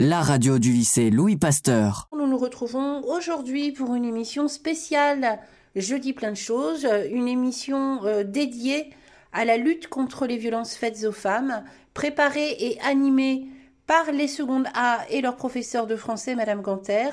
La radio du lycée Louis Pasteur. Nous nous retrouvons aujourd'hui pour une émission spéciale Jeudi plein de choses, une émission euh, dédiée à la lutte contre les violences faites aux femmes, préparée et animée par les secondes A et leur professeur de français, Madame Ganter.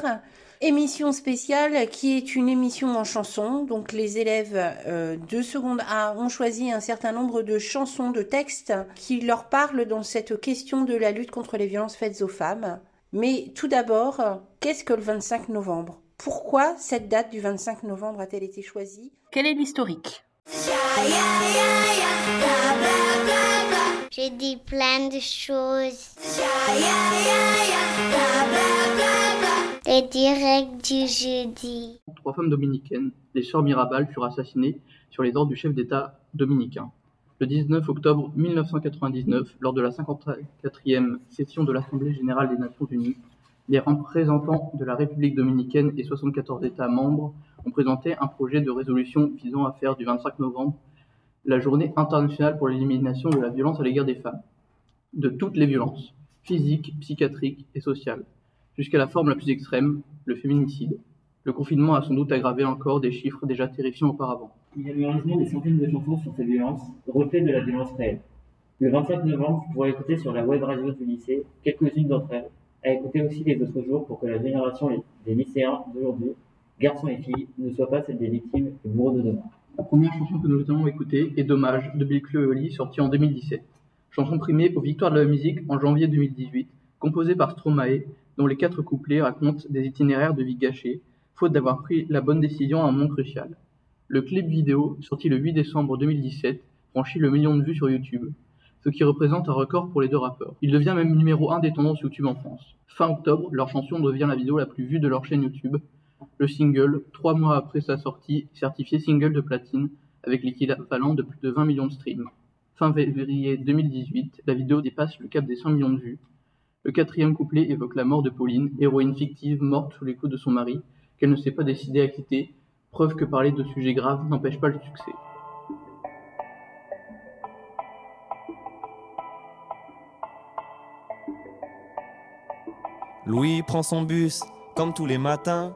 Émission spéciale qui est une émission en chanson. Donc les élèves euh, de seconde A ont choisi un certain nombre de chansons, de textes qui leur parlent dans cette question de la lutte contre les violences faites aux femmes. Mais tout d'abord, qu'est-ce que le 25 novembre? Pourquoi cette date du 25 novembre a-t-elle été choisie? Quel est l'historique? J'ai dit plein de choses. Les directs du jeudi. Trois femmes dominicaines, les sœurs Mirabal, furent assassinées sur les ordres du chef d'État dominicain. Le 19 octobre 1999, lors de la 54e session de l'Assemblée générale des Nations unies, les représentants de la République dominicaine et 74 États membres ont présenté un projet de résolution visant à faire du 25 novembre la journée internationale pour l'élimination de la violence à l'égard des femmes, de toutes les violences, physiques, psychiatriques et sociales, jusqu'à la forme la plus extrême, le féminicide. Le confinement a sans doute aggravé encore des chiffres déjà terrifiants auparavant. Il y a malheureusement des centaines de chansons sur ces violences, reflets de la violence réelle. Le 25 novembre, vous pourrez écouter sur la web radio du lycée quelques-unes d'entre elles, à écouter aussi les autres jours pour que la génération des lycéens d'aujourd'hui, garçons et filles, ne soit pas celle des victimes et bourreaux de demain. La première chanson que nous allons écouter est Dommage de Bill Cleoly, sortie en 2017. Chanson primée aux Victoires de la musique en janvier 2018, composée par Stromae, dont les quatre couplets racontent des itinéraires de vie gâchés, faute d'avoir pris la bonne décision à un moment crucial. Le clip vidéo, sorti le 8 décembre 2017, franchit le million de vues sur YouTube, ce qui représente un record pour les deux rappeurs. Il devient même numéro 1 des tendances YouTube en France. Fin octobre, leur chanson devient la vidéo la plus vue de leur chaîne YouTube. Le single, trois mois après sa sortie, certifié single de platine, avec l'équivalent de plus de 20 millions de streams. Fin février 2018, la vidéo dépasse le cap des 100 millions de vues. Le quatrième couplet évoque la mort de Pauline, héroïne fictive morte sous les coups de son mari, qu'elle ne s'est pas décidée à quitter, preuve que parler de sujets graves n'empêche pas le succès. Louis prend son bus, comme tous les matins,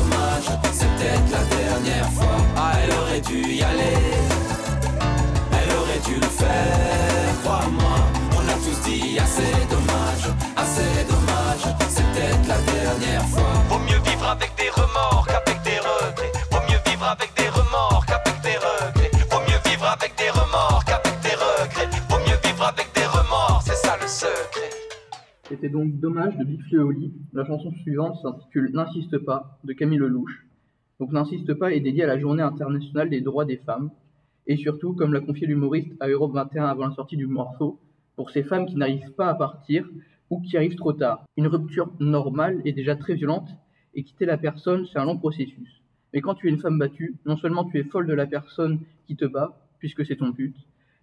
peut-être la dernière fois. Ah, elle aurait dû y aller, elle aurait dû le faire, crois-moi tous dit assez dommage, assez dommage, c'est peut-être la dernière fois. Vaut mieux vivre avec des remords qu'avec des regrets. Vaut mieux vivre avec des remords qu'avec des regrets. Vaut mieux vivre avec des remords qu'avec des regrets. Vaut mieux vivre avec des remords, c'est ça le secret. C'était donc Dommage de Big Oli. La chanson suivante s'intitule N'insiste pas de Camille Lelouch. Donc N'insiste pas est dédié à la journée internationale des droits des femmes. Et surtout, comme l'a confié l'humoriste à Europe 21 avant la sortie du morceau, pour ces femmes qui n'arrivent pas à partir ou qui arrivent trop tard. Une rupture normale est déjà très violente et quitter la personne, c'est un long processus. Mais quand tu es une femme battue, non seulement tu es folle de la personne qui te bat, puisque c'est ton but,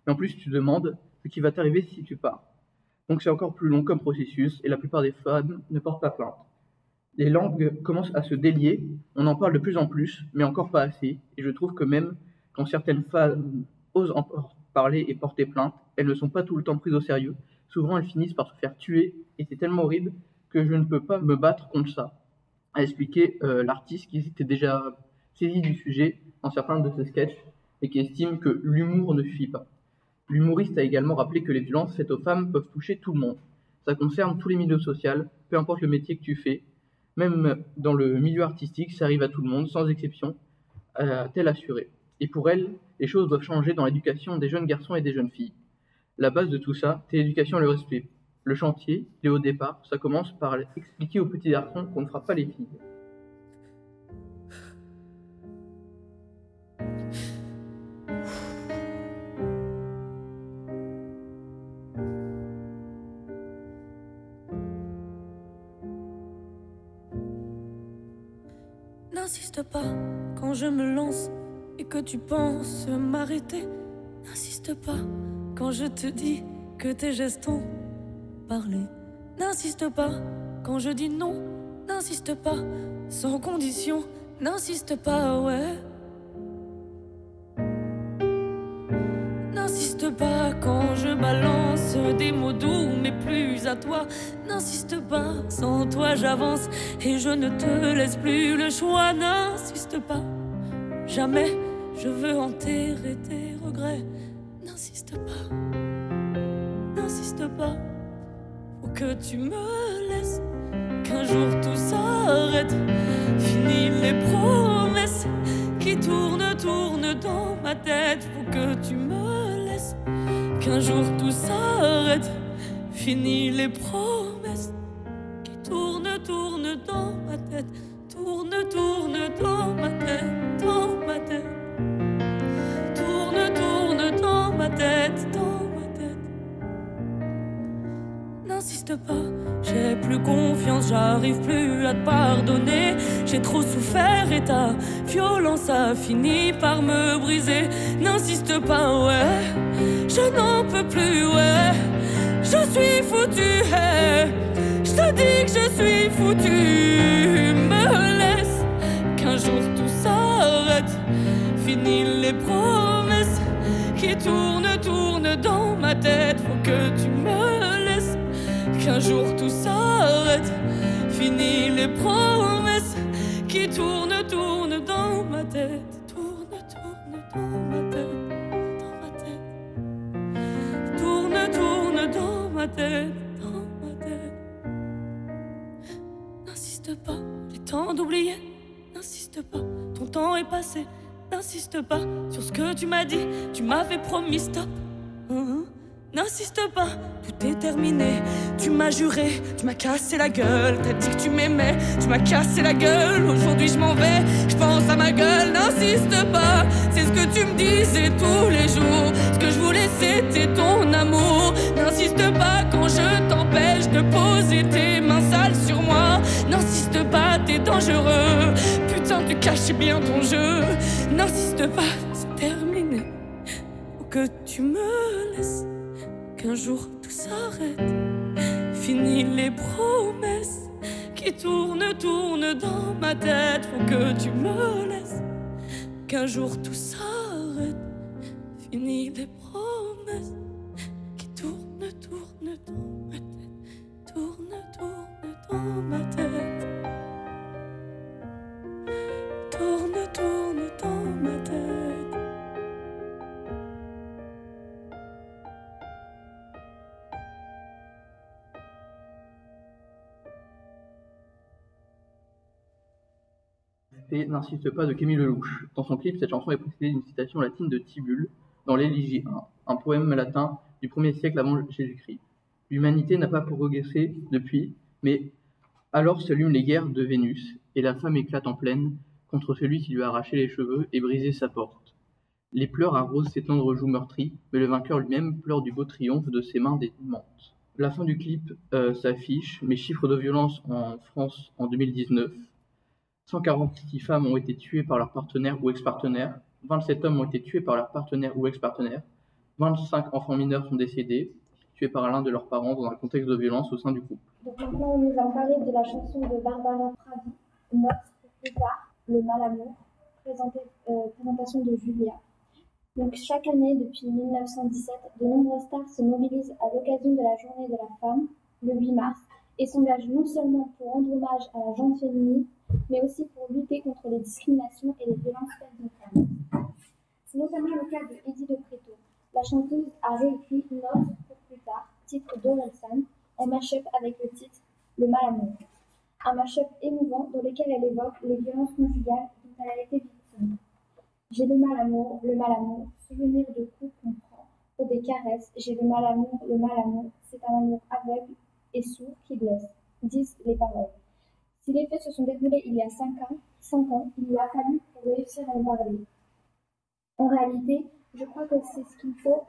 mais en plus tu demandes ce qui va t'arriver si tu pars. Donc c'est encore plus long comme processus et la plupart des femmes ne portent pas plainte. Les langues commencent à se délier, on en parle de plus en plus, mais encore pas assez, et je trouve que même quand certaines femmes osent en parler et porter plainte, elles ne sont pas tout le temps prises au sérieux. Souvent, elles finissent par se faire tuer, et c'est tellement horrible que je ne peux pas me battre contre ça. A expliqué euh, l'artiste qui s'était déjà saisi du sujet dans certains de ses sketchs et qui estime que l'humour ne suffit pas. L'humoriste a également rappelé que les violences faites aux femmes peuvent toucher tout le monde. Ça concerne tous les milieux sociaux, peu importe le métier que tu fais. Même dans le milieu artistique, ça arrive à tout le monde, sans exception, a-t-elle assuré. Et pour elle, les choses doivent changer dans l'éducation des jeunes garçons et des jeunes filles. La base de tout ça, c'est l'éducation et le respect. Le chantier, les hauts départ, ça commence par expliquer aux petits garçons qu'on ne fera pas les filles. N'insiste pas quand je te dis que tes gestes ont parlé. N'insiste pas quand je dis non. N'insiste pas sans condition. N'insiste pas, ouais. N'insiste pas quand je balance des mots doux, mais plus à toi. N'insiste pas, sans toi j'avance et je ne te laisse plus le choix. N'insiste pas, jamais je veux enterrer tes regrets. Que tu me laisses, qu'un jour tout s'arrête. Fini les promesses qui tournent, tournent dans ma tête. Faut que tu me laisses, qu'un jour tout s'arrête. Fini les promesses qui tournent, tournent dans ma tête. Tourne, tourne dans ma tête, dans ma tête tête, dans ma tête. N'insiste pas, j'ai plus confiance, j'arrive plus à te pardonner. J'ai trop souffert et ta violence a fini par me briser. N'insiste pas, ouais, je n'en peux plus, ouais. Je suis foutu, hey. je te dis que je suis foutu. Me laisse qu'un jour tout s'arrête, fini les promesses qui tourne, tourne dans ma tête. Faut que tu me qu'un jour tout s'arrête. Fini les promesses qui tournent, tournent dans ma tête. Tourne, tourne dans ma tête, dans ma tête. Tourne, tourne dans ma tête, dans ma tête. N'insiste pas, j'ai temps d'oublier. N'insiste pas, ton temps est passé. N'insiste pas sur ce que tu m'as dit, tu m'avais promis stop. Hein? N'insiste pas, tout est terminé. Tu m'as juré, tu m'as cassé la gueule. T'as dit que tu m'aimais, tu m'as cassé la gueule. Aujourd'hui je m'en vais, je pense à ma gueule. N'insiste pas, c'est ce que tu me disais tous les jours. Ce que je voulais c'était ton amour. N'insiste pas quand je t'empêche de poser tes mains sales sur moi. N'insiste pas, t'es dangereux. Putain, tu caches bien ton jeu. N'insiste pas, c'est terminé. Ou que tu me qu'un jour tout s'arrête. Fini les promesses qui tournent, tournent dans ma tête. Faut que tu me laisses, qu'un jour tout s'arrête. Fini les promesses qui tournent, tournent dans ma tête. Tournent, tournent dans ma tête. Tourne, tourne N'insiste pas de Camille Lelouch. Dans son clip, cette chanson est précédée d'une citation latine de Tibulle dans l'Élégie 1, un poème latin du 1er siècle avant Jésus-Christ. L'humanité n'a pas progressé depuis, mais alors s'allument les guerres de Vénus, et la femme éclate en pleine contre celui qui lui a arraché les cheveux et brisé sa porte. Les pleurs arrosent ses tendres joues meurtries, mais le vainqueur lui-même pleure du beau triomphe de ses mains démentes. La fin du clip euh, s'affiche, mes chiffres de violence en France en 2019. 146 femmes ont été tuées par leur partenaire ou ex-partenaire, 27 hommes ont été tués par leur partenaire ou ex-partenaire, 25 enfants mineurs sont décédés, tués par l'un de leurs parents dans un contexte de violence au sein du couple. Donc maintenant, on nous a parlé de la chanson de Barbara Pravi, Note pour plus tard, Le mal amour, euh, présentation de Julia. Donc chaque année, depuis 1917, de nombreuses stars se mobilisent à l'occasion de la journée de la femme, le 8 mars, et s'engagent non seulement pour rendre hommage à la gente féminine, mais aussi pour lutter contre les discriminations et les violences faites aux femmes. C'est notamment le cas de Eddie de Preto. La chanteuse a réécrit Note pour plus tard, titre d'Orelsan, en mash-up avec le titre Le mal amour. Un mash-up émouvant dans lequel elle évoque les violences conjugales dont elle a été victime. J'ai le mal amour, le mal amour, souvenir de coups qu'on prend pour des caresses. J'ai le mal amour, le mal amour, c'est un amour aveugle et sourd qui blesse, disent les paroles. Si les faits se sont déroulés il y a cinq ans, cinq ans, il lui a fallu pour réussir à en parler. En réalité, je crois que c'est ce qu'il faut.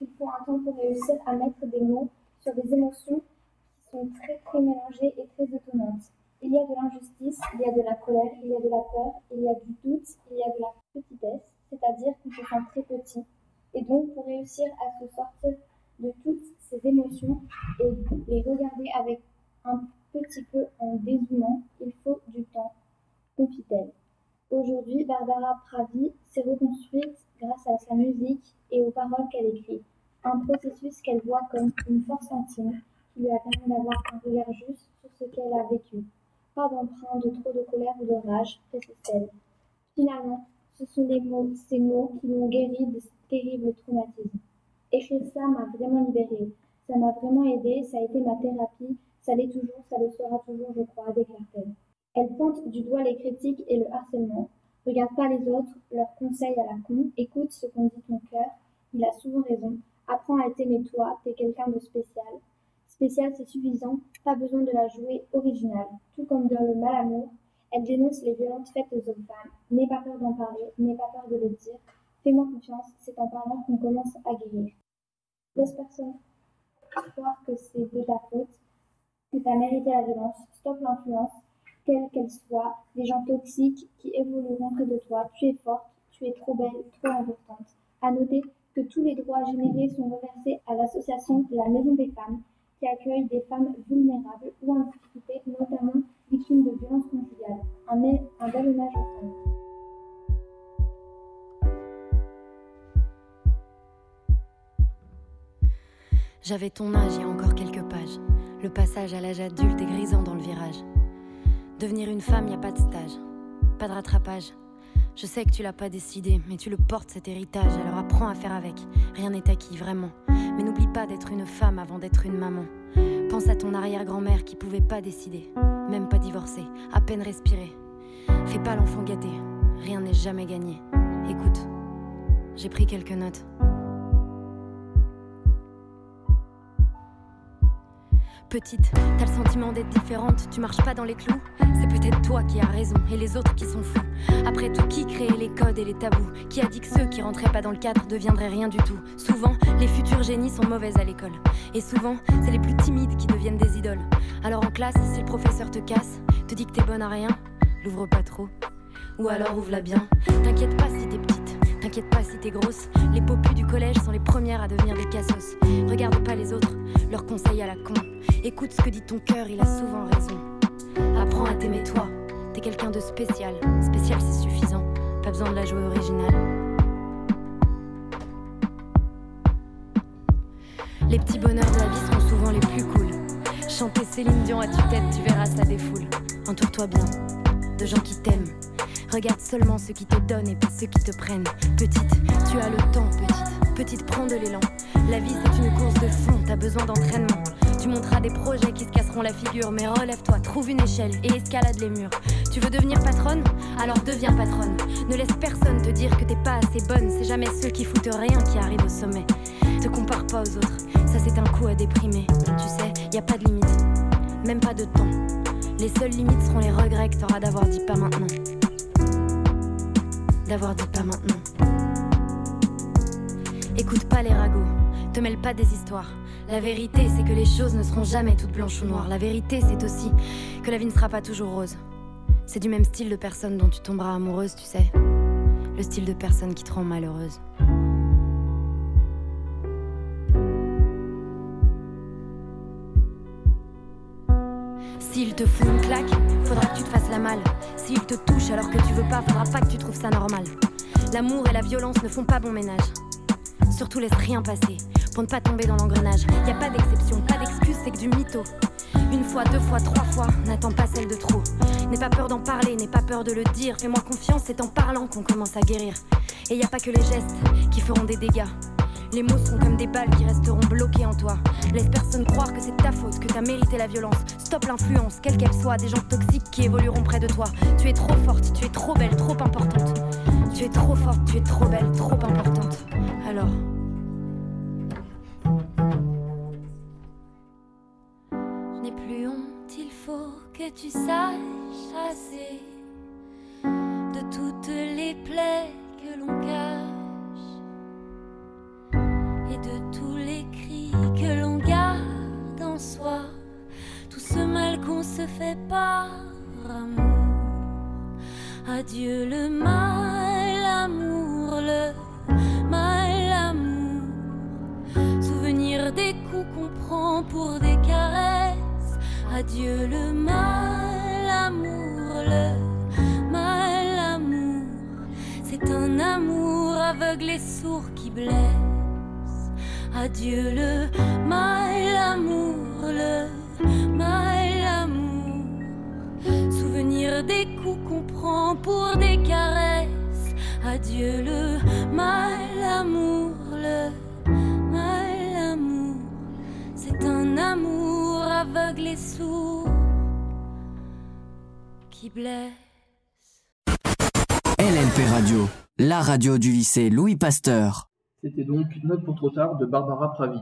Il faut un temps pour réussir à mettre des mots sur des émotions qui sont très très mélangées et très étonnantes. Il y a de l'injustice, il y a de la colère, il y a de la peur, il y a du doute, il y a de la petitesse, c'est-à-dire qu'on se sent très petit. Et donc, pour réussir à se sortir de toutes ces émotions et les regarder avec un petit peu en dézoomant, il faut du temps, confie-t-elle. Aujourd'hui, Barbara Pravi s'est reconstruite grâce à sa musique et aux paroles qu'elle écrit. Un processus qu'elle voit comme une force qui lui a permis d'avoir un regard juste sur ce qu'elle a vécu. Pas d'emprunt de trop de colère ou de rage, précise-t-elle. Finalement, ce sont les mots, ces mots qui l'ont guéri de ce terrible traumatisme. Écrire ça m'a vraiment libérée. Ça m'a vraiment aidée, ça a été ma thérapie, ça l'est toujours, ça le sera toujours, je crois, déclare-t-elle. Elle pointe du doigt les critiques et le harcèlement. Regarde pas les autres, leurs conseils à la con, écoute ce qu'en dit ton cœur, il a souvent raison. Apprends à t'aimer toi, t'es quelqu'un de spécial. Spécial, c'est suffisant, pas besoin de la jouer originale. Tout comme dans le mal amour, elle dénonce les violences faites aux hommes femmes. N'aie pas peur d'en parler, n'aie pas peur de le dire. Fais-moi confiance, c'est en parlant qu'on commence à guérir. Laisse personne croire que c'est de ta faute, que tu as mérité la violence. Stop l'influence, quelle qu'elle soit, des gens toxiques qui évolueront près de toi. Tu es forte, tu es trop belle, trop importante. À noter que tous les droits générés sont reversés à l'association La Maison des Femmes, qui accueille des femmes vulnérables ou en notamment victimes de violences conjugales. Un, un bel hommage aux femmes. J'avais ton âge il y a encore quelques pages. Le passage à l'âge adulte est grisant dans le virage. Devenir une femme, y a pas de stage, pas de rattrapage. Je sais que tu l'as pas décidé, mais tu le portes cet héritage, alors apprends à faire avec. Rien n'est acquis, vraiment. Mais n'oublie pas d'être une femme avant d'être une maman. Pense à ton arrière-grand-mère qui pouvait pas décider, même pas divorcer, à peine respirer. Fais pas l'enfant gâté, rien n'est jamais gagné. Écoute, j'ai pris quelques notes. Petite, t'as le sentiment d'être différente, tu marches pas dans les clous. C'est peut-être toi qui as raison et les autres qui sont fous. Après tout, qui créait les codes et les tabous? Qui a dit que ceux qui rentraient pas dans le cadre deviendraient rien du tout? Souvent, les futurs génies sont mauvaises à l'école. Et souvent, c'est les plus timides qui deviennent des idoles. Alors en classe, si le professeur te casse, te dit que t'es bonne à rien, l'ouvre pas trop. Ou alors ouvre-la bien. T'inquiète pas si t'es petite, T'inquiète pas si t'es grosse, les popus du collège sont les premières à devenir des cassos. Regarde pas les autres, leurs conseils à la con. Écoute ce que dit ton cœur, il a souvent raison. Apprends à t'aimer toi, t'es quelqu'un de spécial. Spécial c'est suffisant, pas besoin de la jouer originale. Les petits bonheurs de la vie sont souvent les plus cool. Chanter Céline Dion à tue-tête, tu verras ça défoule. Entoure-toi bien de gens qui t'aiment. Regarde seulement ceux qui te donnent et pas ceux qui te prennent. Petite, tu as le temps, petite. Petite, prends de l'élan. La vie, c'est une course de fond, t'as besoin d'entraînement. Tu monteras des projets qui se casseront la figure, mais relève-toi, trouve une échelle et escalade les murs. Tu veux devenir patronne? Alors deviens patronne. Ne laisse personne te dire que t'es pas assez bonne, c'est jamais ceux qui foutent rien qui arrivent au sommet. Te compare pas aux autres, ça c'est un coup à déprimer. Tu sais, y a pas de limite, même pas de temps. Les seules limites seront les regrets que t'auras d'avoir dit pas maintenant. D'avoir dit pas maintenant. Écoute pas les ragots, te mêle pas des histoires. La vérité, c'est que les choses ne seront jamais toutes blanches ou noires. La vérité, c'est aussi que la vie ne sera pas toujours rose. C'est du même style de personne dont tu tomberas amoureuse, tu sais. Le style de personne qui te rend malheureuse. S'il te fout une claque, faudra que tu te fasses S'il te touche alors que tu veux pas, faudra pas que tu trouves ça normal. L'amour et la violence ne font pas bon ménage. Surtout laisse rien passer pour ne pas tomber dans l'engrenage. Y a pas d'exception, pas d'excuse, c'est que du mytho. Une fois, deux fois, trois fois, n'attends pas celle de trop. N'aie pas peur d'en parler, n'aie pas peur de le dire. Fais-moi confiance, c'est en parlant qu'on commence à guérir. Et y a pas que les gestes qui feront des dégâts. Les mots seront comme des balles qui resteront bloquées en toi. Laisse personne croire que c'est ta faute, que t'as mérité la violence. Stop l'influence, quelle qu'elle soit, des gens toxiques qui évolueront près de toi. Tu es trop forte, tu es trop belle, trop importante. Tu es trop forte, tu es trop belle, trop importante. Alors. Je n'ai plus honte, il faut que tu saches assez de toutes les plaies que l'on cache par amour. Adieu le mal amour, le mal amour. Souvenir des coups qu'on prend pour des caresses. Adieu le mal amour, le mal amour. C'est un amour aveugle et sourd qui blesse. Adieu le mal amour, le Des coups qu'on prend pour des caresses. Adieu le mal amour, le mal amour. C'est un amour aveugle et sourd qui blesse. LNP Radio, la radio du lycée Louis Pasteur. C'était donc Note pour trop tard de Barbara Pravi.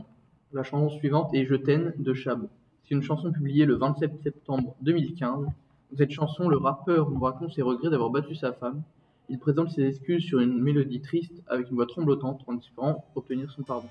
La chanson suivante est Je t'aime de Chab. C'est une chanson publiée le 27 septembre 2015. Dans cette chanson, le rappeur nous raconte ses regrets d'avoir battu sa femme. Il présente ses excuses sur une mélodie triste avec une voix tremblotante en espérant obtenir son pardon.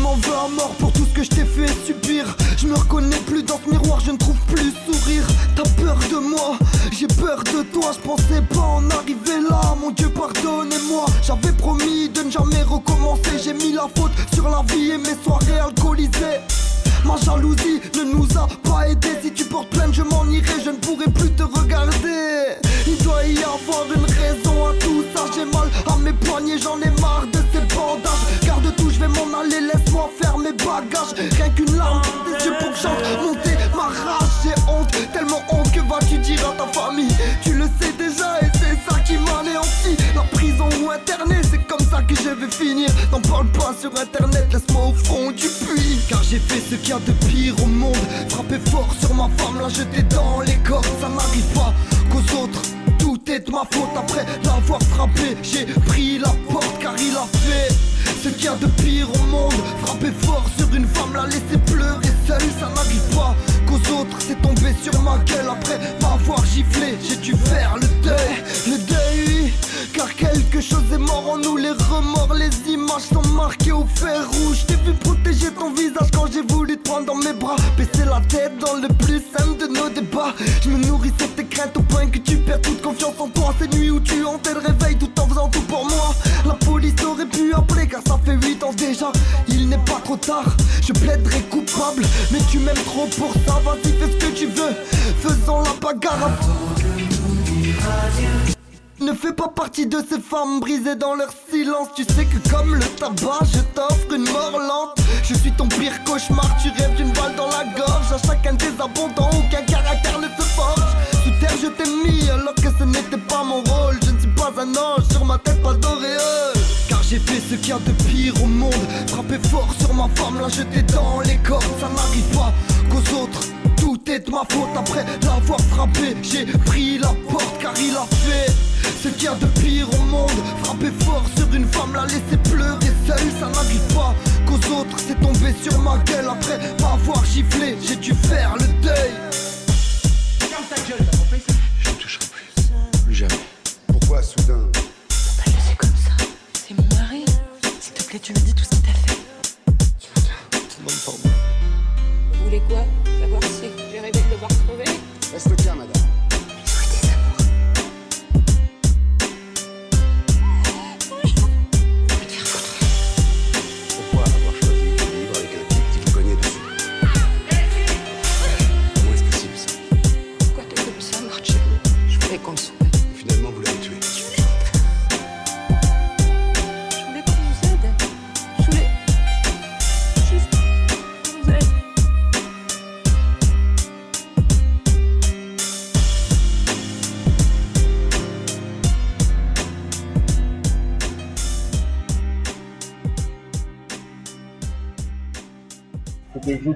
M'en veux à mort pour tout ce que je t'ai fait subir. Je me reconnais plus dans ce miroir, je ne trouve plus sourire. T'as peur de moi, j'ai peur de toi. Je pensais pas en arriver là, mon Dieu, pardonnez-moi. J'avais promis de ne jamais recommencer. J'ai mis la faute sur la vie et mes soirées alcoolisées. Ma jalousie ne nous a pas aidés. Si tu portes plainte, je m'en irai, je ne pourrai plus te regarder. Il doit y avoir une raison à tout ça. J'ai mal à mes poignets, j'en ai marre de ces bandages. Je vais m'en aller, laisse-moi faire mes bagages. Rien qu'une larme dans tes yeux pour que j'entre monter ma rage. J'ai honte, tellement honte que vas-tu dire à ta famille Tu le sais déjà et c'est ça qui m'anéantit. La prison ou internet, c'est comme ça que je vais finir. N'en parle pas sur internet, laisse-moi au fond du puits. Car j'ai fait ce qu'il y a de pire au monde. Frapper fort sur ma femme, la jeter dans les corps. Ça n'arrive pas qu'aux autres. Tout est de ma faute après l'avoir frappé. J'ai pris la ce qu'il a de pire au monde. Frapper fort sur une femme, la laisser pleurer seule, ça n'arrive pas. Qu'aux autres, c'est tombé sur ma gueule après m'avoir giflé. J'ai dû faire le deuil, le deuil. Car quelque chose est mort en nous, les remords, les images sont marquées au fer rouge. T'ai vu protéger ton visage quand j'ai voulu te prendre dans mes bras. Baisser la tête dans le plus simple de nos débats. Je me nourrissais de tes craintes au point que tu perds toute confiance en toi. Ces nuits où tu hantais le réveil tout en faisant tout pour moi. La police aurait pu appeler car ça fait 8 ans déjà. Il n'est pas trop tard, je plaiderai coupable. Mais tu m'aimes trop pour ça, vas-y fais ce que tu veux. Faisons la bagarre. Ne fais pas partie de ces femmes brisées dans leur silence. Tu sais que comme le tabac, je t'offre une mort lente. Je suis ton pire cauchemar, tu rêves d'une balle dans la gorge. À chacun des abondants, aucun caractère ne se forge. Sous terre, je t'ai mis alors que ce n'était pas mon rôle. Je ne suis pas un ange, sur ma tête pas d'auréole. Car j'ai fait ce qu'il y a de pire au monde. Frappé fort sur ma femme, la jeter dans les cordes. Ça n'arrive pas qu'aux autres. Est de ma faute après l'avoir frappé. J'ai pris la porte car il a fait ce qu'il y a de pire au monde. Frapper fort sur une femme, la laisser pleurer seule, ça n'arrive pas. Qu'aux autres, c'est tombé sur ma gueule après m'avoir giflé. J'ai dû faire le deuil. Ferme ta gueule, t'as compris Je ne toucherai plus. Plus jamais. Pourquoi soudain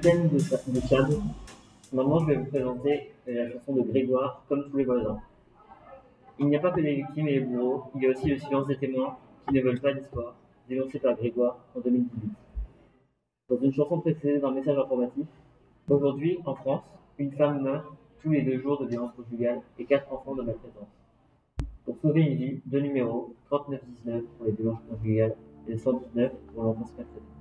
T'aime de, de Chad. Maintenant, je vais vous présenter la chanson de Grégoire, Comme tous les voisins. Il n'y a pas que des victimes et des bourreaux, il y a aussi le silence des témoins qui ne veulent pas d'histoire, dénoncé par Grégoire en 2018. Dans une chanson précédée d'un message informatif, aujourd'hui, en France, une femme meurt tous les deux jours de violence conjugale et quatre enfants de maltraitance. Pour sauver une vie, deux numéros, 3919 pour les violences conjugales et 119 pour l'enfance maltraitée.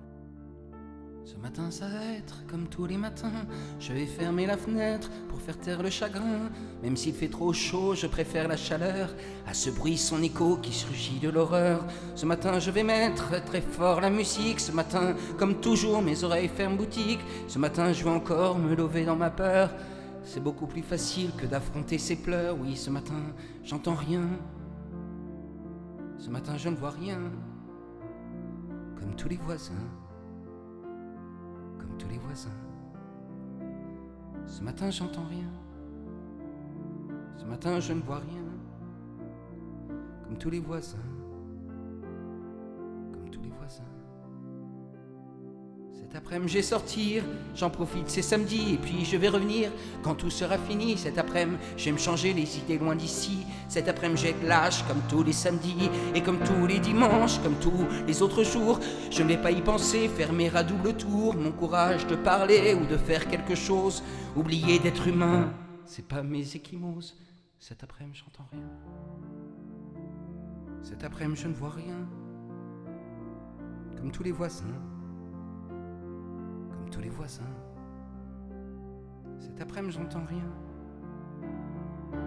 Ce matin, ça va être comme tous les matins. Je vais fermer la fenêtre pour faire taire le chagrin. Même s'il fait trop chaud, je préfère la chaleur à ce bruit, son écho qui surgit de l'horreur. Ce matin, je vais mettre très fort la musique. Ce matin, comme toujours, mes oreilles ferment boutique. Ce matin, je vais encore me lever dans ma peur. C'est beaucoup plus facile que d'affronter ses pleurs. Oui, ce matin, j'entends rien. Ce matin, je ne vois rien. Comme tous les voisins comme tous les voisins. Ce matin, j'entends rien. Ce matin, je ne vois rien. Comme tous les voisins. Cet après-midi, je vais sortir. J'en profite, c'est samedi. Et puis, je vais revenir quand tout sera fini. Cet après-midi, je vais me changer les idées loin d'ici. Cet après-midi, être lâche comme tous les samedis. Et comme tous les dimanches, comme tous les autres jours. Je ne vais pas y penser, fermer à double tour. Mon courage de parler ou de faire quelque chose. Oublier d'être humain, c'est pas mes échymoses. Cet après-midi, j'entends rien. Cet après-midi, je ne vois rien. Comme tous les voisins. Tous les voisins. Cet après-midi, j'entends rien.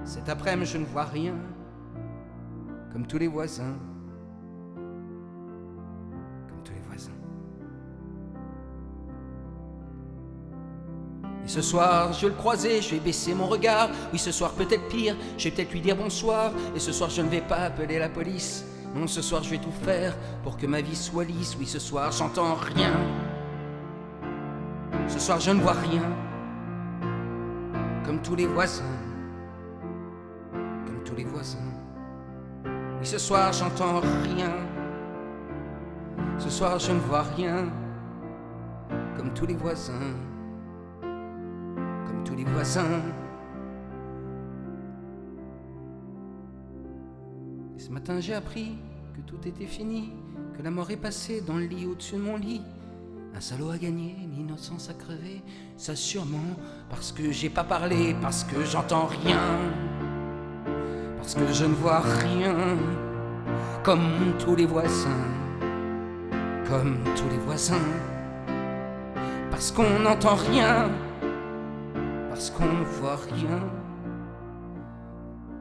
Cet après-midi, je ne vois rien. Comme tous les voisins. Comme tous les voisins. Et ce soir, je vais le croiser, je vais baisser mon regard. Oui, ce soir, peut-être pire, je vais peut-être lui dire bonsoir. Et ce soir, je ne vais pas appeler la police. Non, ce soir, je vais tout faire pour que ma vie soit lisse. Oui, ce soir, j'entends rien. Ce soir, je ne vois rien. Comme tous les voisins. Comme tous les voisins. Oui, ce soir, j'entends rien. Ce soir, je ne vois rien. Comme tous les voisins. Comme tous les voisins. Et ce matin, j'ai appris que tout était fini, que la mort est passée dans le lit au-dessus de mon lit. Un salaud a gagné, l'innocence a crevé, ça sûrement parce que j'ai pas parlé, parce que j'entends rien, parce que je ne vois rien, comme tous les voisins, comme tous les voisins, parce qu'on n'entend rien, parce qu'on ne voit rien,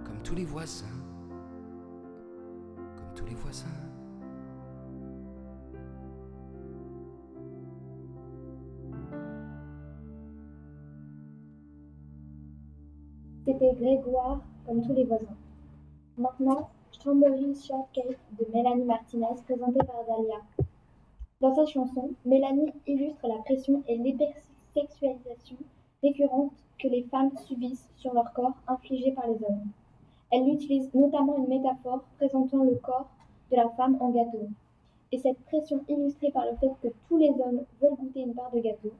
comme tous les voisins, comme tous les voisins. C'était Grégoire, comme tous les voisins. Maintenant, Strawberry Shortcake de Mélanie Martinez, présentée par Dahlia. Dans sa chanson, Mélanie illustre la pression et l'hypersexualisation récurrente que les femmes subissent sur leur corps infligée par les hommes. Elle utilise notamment une métaphore présentant le corps de la femme en gâteau. Et cette pression illustrée par le fait que tous les hommes veulent goûter une part de gâteau,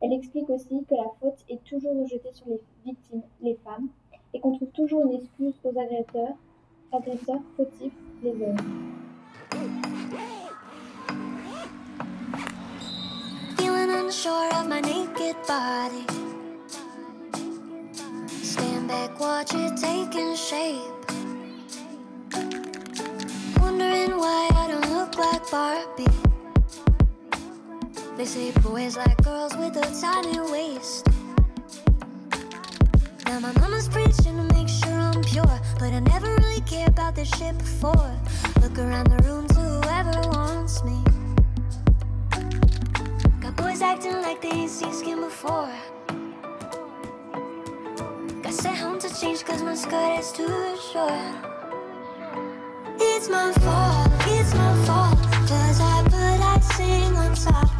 elle explique aussi que la faute est toujours rejetée sur les victimes, les femmes, et qu'on trouve toujours une excuse aux agresseurs, agresseurs fautifs, les hommes. Stand back, watch it taking shape. Wondering why I don't look like Barbie. They say boys like girls with a tiny waist. Now my mama's preaching to make sure I'm pure, but I never really cared about this shit before. Look around the room to whoever wants me. Got boys acting like they ain't seen skin before. Got sent home to change cause my skirt is too short. It's my fault, it's my fault. Cause I put icing on top.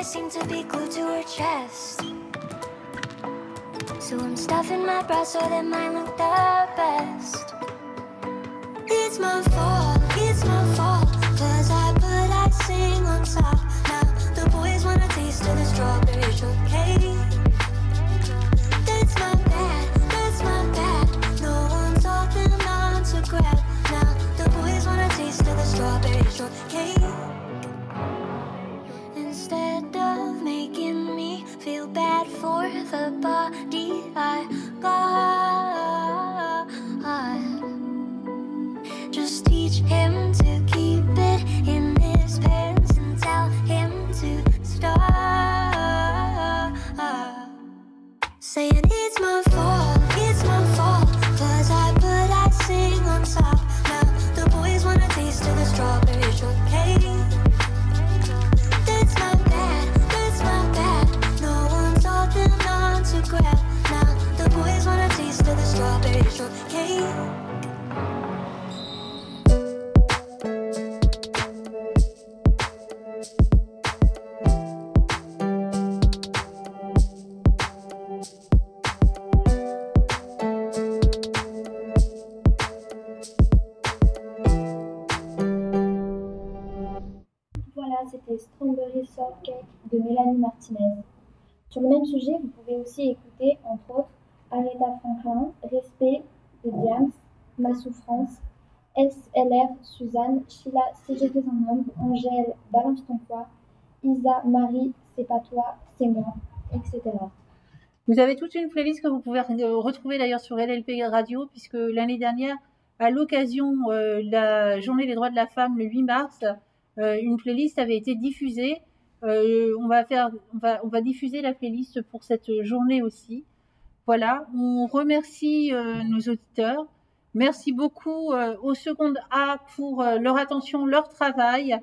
Eyes seem to be glued to her chest. So I'm stuffing my bra so that mine look the best. It's my fault, it's my fault. Cause I put icing on top. Now the boys wanna taste of the strawberry shortcake. That's my bad, that's my bad. No one told them not to grab. Now the boys wanna taste of the strawberry shortcake. For the body I got, just teach him to keep it in his pants and tell him to stop. Saying it's my fault, Sur le même sujet, vous pouvez aussi écouter, entre autres, Aretha Franklin, Respect de Diams, Ma Souffrance, SLR, Suzanne, Sheila, Si j'étais un homme, Angèle, Balance ton poids, Isa, Marie, C'est pas toi, c'est moi, etc. Vous avez toute une playlist que vous pouvez re- retrouver d'ailleurs sur LLP Radio, puisque l'année dernière, à l'occasion euh, de la journée des droits de la femme, le 8 mars, euh, une playlist avait été diffusée. Euh, on, va faire, on, va, diffuser la playlist pour cette journée aussi. Voilà, on remercie euh, nos auditeurs. Merci beaucoup euh, aux secondes A pour leur attention, leur travail.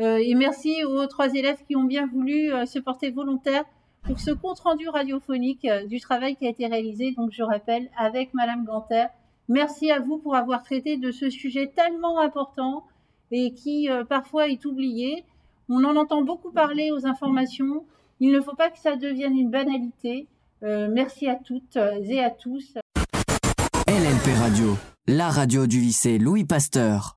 Et merci aux trois élèves qui ont bien voulu se porter volontaires pour ce compte-rendu radiophonique du travail qui a été réalisé, donc je rappelle, avec Madame Ganter. Merci à vous pour avoir traité de ce sujet tellement important et qui parfois est oublié. On en entend beaucoup parler aux informations. Il ne faut pas que ça devienne une banalité. Euh, merci à toutes et à tous. LLP Radio, la radio du lycée Louis Pasteur.